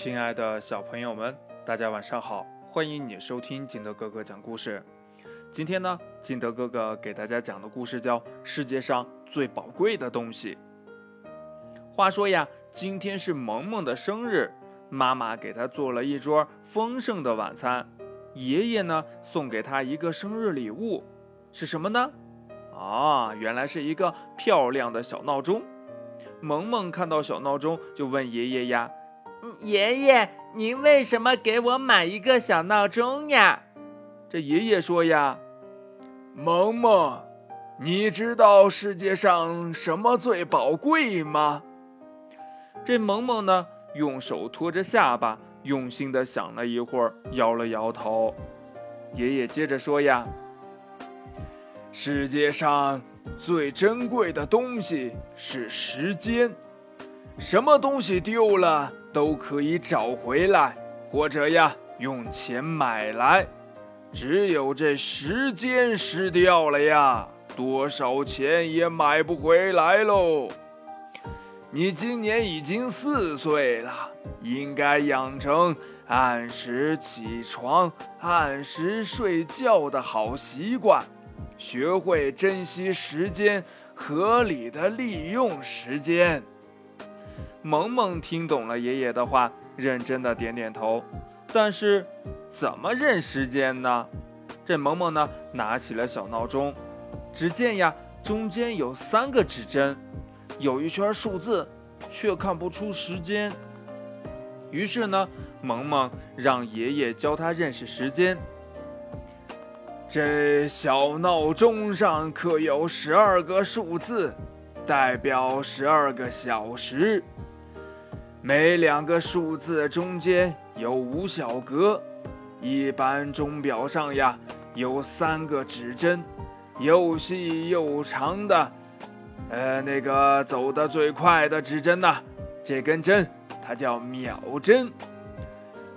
亲爱的小朋友们，大家晚上好！欢迎你收听金德哥哥讲故事。今天呢，金德哥哥给大家讲的故事叫《世界上最宝贵的东西》。话说呀，今天是萌萌的生日，妈妈给她做了一桌丰盛的晚餐。爷爷呢，送给她一个生日礼物，是什么呢？啊，原来是一个漂亮的小闹钟。萌萌看到小闹钟，就问爷爷呀：“爷爷，您为什么给我买一个小闹钟呀？”这爷爷说呀：“萌萌，你知道世界上什么最宝贵吗？”这萌萌呢，用手托着下巴，用心的想了一会儿，摇了摇头。爷爷接着说呀：“世界上……”最珍贵的东西是时间，什么东西丢了都可以找回来，或者呀用钱买来。只有这时间失掉了呀，多少钱也买不回来喽。你今年已经四岁了，应该养成按时起床、按时睡觉的好习惯。学会珍惜时间，合理的利用时间。萌萌听懂了爷爷的话，认真的点点头。但是，怎么认时间呢？这萌萌呢，拿起了小闹钟，只见呀，中间有三个指针，有一圈数字，却看不出时间。于是呢，萌萌让爷爷教他认识时间。这小闹钟上刻有十二个数字，代表十二个小时。每两个数字中间有五小格。一般钟表上呀，有三个指针，又细又长的。呃，那个走得最快的指针呢，这根针它叫秒针。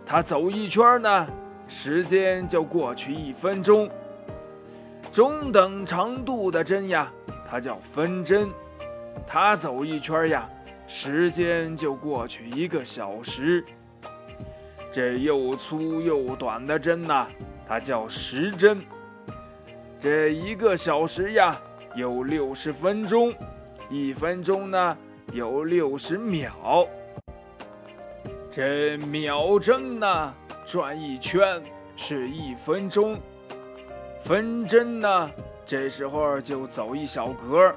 它走一圈呢，时间就过去一分钟。中等长度的针呀，它叫分针，它走一圈呀，时间就过去一个小时。这又粗又短的针呐，它叫时针。这一个小时呀，有六十分钟，一分钟呢有六十秒。这秒针呢，转一圈是一分钟。分针呢，这时候就走一小格。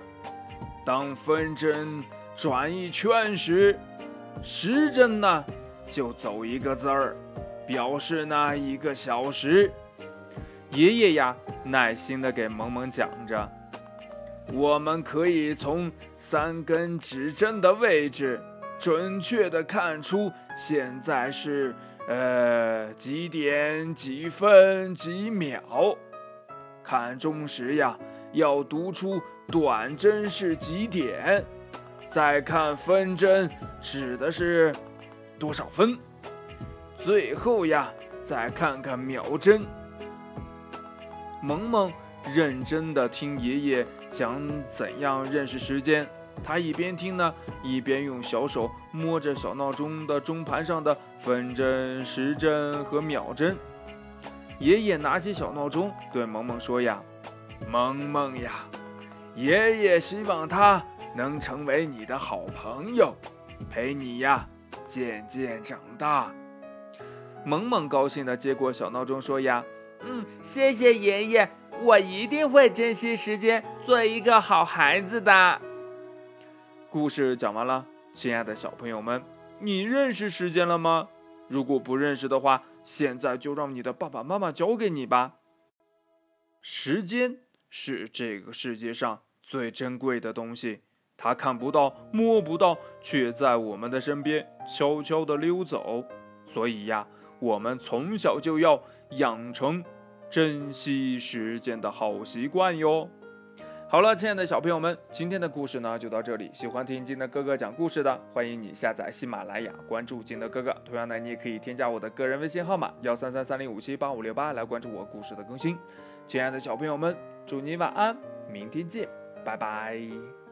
当分针转一圈时，时针呢就走一个字儿，表示那一个小时。爷爷呀，耐心的给萌萌讲着。我们可以从三根指针的位置，准确的看出现在是呃几点几分几秒。看钟时呀，要读出短针是几点，再看分针指的是多少分，最后呀，再看看秒针。萌萌认真的听爷爷讲怎样认识时间，他一边听呢，一边用小手摸着小闹钟的钟盘上的分针、时针和秒针。爷爷拿起小闹钟，对萌萌说：“呀，萌萌呀，爷爷希望他能成为你的好朋友，陪你呀渐渐长大。”萌萌高兴地接过小闹钟，说：“呀，嗯，谢谢爷爷，我一定会珍惜时间，做一个好孩子的。”故事讲完了，亲爱的小朋友们，你认识时间了吗？如果不认识的话，现在就让你的爸爸妈妈教给你吧。时间是这个世界上最珍贵的东西，它看不到、摸不到，却在我们的身边悄悄地溜走。所以呀，我们从小就要养成珍惜时间的好习惯哟。好了，亲爱的小朋友们，今天的故事呢就到这里。喜欢听金德哥哥讲故事的，欢迎你下载喜马拉雅，关注金德哥哥。同样呢，你也可以添加我的个人微信号码幺三三三零五七八五六八来关注我故事的更新。亲爱的小朋友们，祝你晚安，明天见，拜拜。